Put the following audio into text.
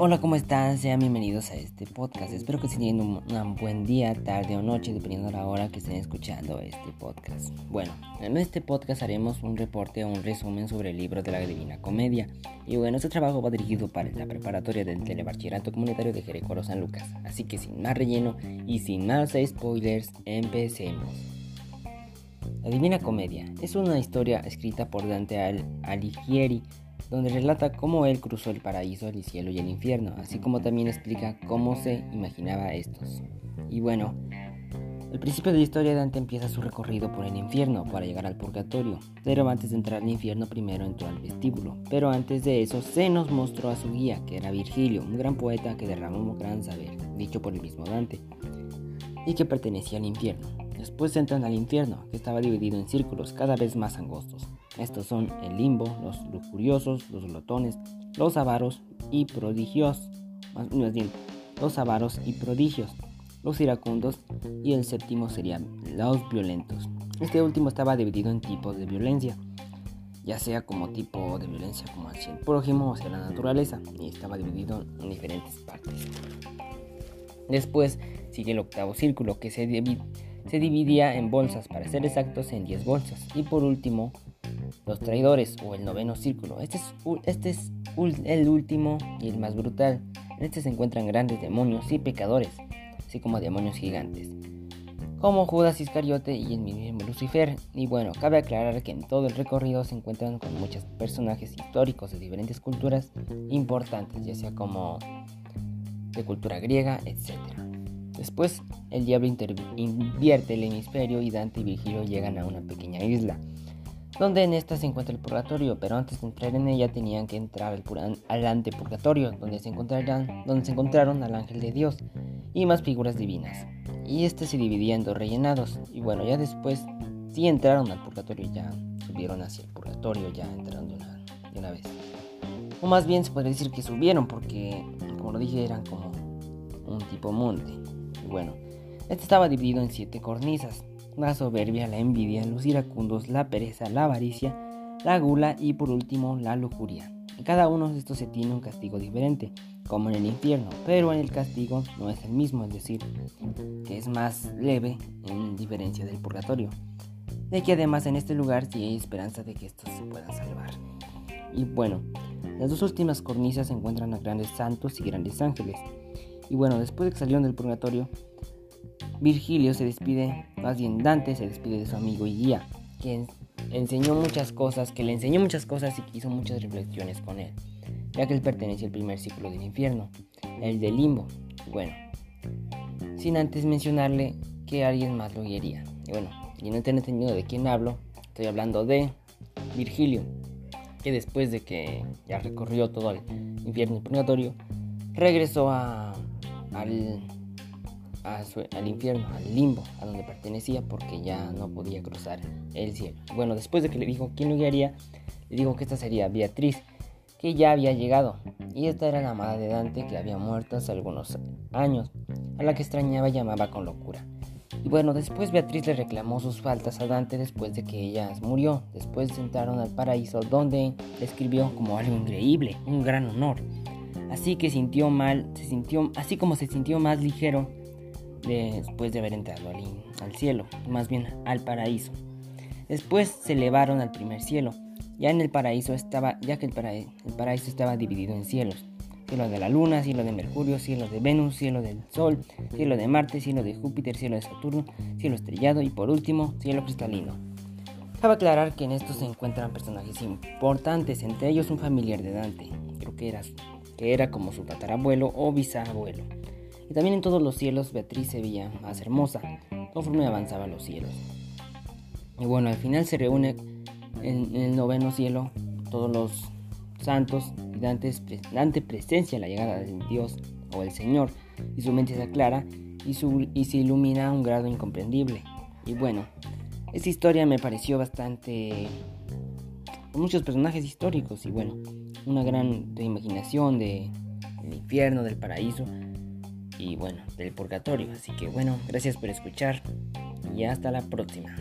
Hola, ¿cómo están? Sean bienvenidos a este podcast. Espero que estén teniendo un, buen día, tarde o noche, dependiendo de la hora que estén escuchando este podcast. Bueno, en este podcast haremos un reporte o un resumen sobre el libro de la Divina Comedia. Y bueno, este trabajo va dirigido para la preparatoria del Telebachillerato Comunitario de Jericoro San Lucas. Así que sin más relleno y sin más spoilers, empecemos. La Divina Comedia es una historia escrita por Dante Alighieri donde relata cómo él cruzó el paraíso, el cielo y el infierno, así como también explica cómo se imaginaba estos. Y bueno, el principio de la historia Dante empieza su recorrido por el infierno para llegar al purgatorio, pero antes de entrar al infierno primero entró al vestíbulo, pero antes de eso se nos mostró a su guía, que era Virgilio, un gran poeta que derramó un gran saber, dicho por el mismo Dante, y que pertenecía al infierno. Después entran al infierno, que estaba dividido en círculos cada vez más angostos. Estos son el limbo, los lujuriosos, los glotones, los avaros y prodigios, más bien, los avaros y prodigios, los iracundos y el séptimo serían los violentos. Este último estaba dividido en tipos de violencia, ya sea como tipo de violencia como hacia el prójimo o hacia la naturaleza, y estaba dividido en diferentes partes. Después sigue el octavo círculo que se, se dividía en bolsas, para ser exactos en 10 bolsas. Y por último, los traidores o el noveno círculo. Este es, este es el último y el más brutal. En este se encuentran grandes demonios y pecadores, así como demonios gigantes, como Judas Iscariote y el mismo Lucifer. Y bueno, cabe aclarar que en todo el recorrido se encuentran con muchos personajes históricos de diferentes culturas importantes, ya sea como de cultura griega, etc. Después, el diablo invierte el hemisferio y Dante y Virgilio llegan a una pequeña isla donde en esta se encuentra el purgatorio, pero antes de entrar en ella tenían que entrar al, al antepurgatorio, donde se, encontrarán, donde se encontraron al ángel de Dios y más figuras divinas. Y este se dividía en dos rellenados, y bueno, ya después sí entraron al purgatorio, ya subieron hacia el purgatorio, ya entraron de una, de una vez. O más bien se podría decir que subieron, porque como lo dije, eran como un tipo monte. Y bueno, este estaba dividido en siete cornisas, la soberbia, la envidia, los iracundos, la pereza, la avaricia, la gula y por último la lujuria. En cada uno de estos se tiene un castigo diferente, como en el infierno, pero en el castigo no es el mismo, es decir, que es más leve en diferencia del purgatorio. De que además en este lugar sí hay esperanza de que estos se puedan salvar. Y bueno, las dos últimas cornisas se encuentran a grandes santos y grandes ángeles. Y bueno, después de que salieron del purgatorio, Virgilio se despide, más bien Dante se despide de su amigo y guía, quien enseñó muchas cosas, que le enseñó muchas cosas y hizo muchas reflexiones con él, ya que él pertenece al primer ciclo del infierno, el del limbo. Bueno, sin antes mencionarle que alguien más lo guiaría. Y bueno, y no tener entendido de quién hablo, estoy hablando de Virgilio, que después de que ya recorrió todo el infierno y purgatorio, regresó a, al al infierno, al limbo, a donde pertenecía porque ya no podía cruzar el cielo. Bueno, después de que le dijo quién lo guiaría, le dijo que esta sería Beatriz, que ya había llegado, y esta era la amada de Dante que había muerto hace algunos años, a la que extrañaba y llamaba con locura. Y bueno, después Beatriz le reclamó sus faltas a Dante después de que ella murió. Después entraron al paraíso donde escribió como algo increíble, un gran honor. Así que sintió mal, se sintió, así como se sintió más ligero después de haber entrado al, cielo, más bien al paraíso. Después se elevaron al primer cielo. Ya en el paraíso estaba, ya que el, paraíso estaba dividido en cielos. Cielo de la luna, cielo de Mercurio, cielo de Venus, cielo del Sol, cielo de Marte, cielo de Júpiter, cielo de Saturno, cielo estrellado y por último, cielo cristalino. Cabe aclarar que en estos se encuentran personajes importantes, entre ellos un familiar de Dante, creo que era, que era como su tatarabuelo o bisabuelo. Y también en todos los cielos Beatriz se veía más hermosa, conforme avanzaban los cielos. Y bueno, al final se reúne en, el noveno cielo todos los santos y Dante, Dante presencia la llegada del Dios o el Señor y su mente se aclara y, su, y se ilumina a un grado incomprendible. Y bueno, esta historia me pareció bastante... con muchos personajes históricos y bueno, una gran imaginación de, del infierno, del paraíso y bueno, del purgatorio. Así que bueno, gracias por escuchar y hasta la próxima.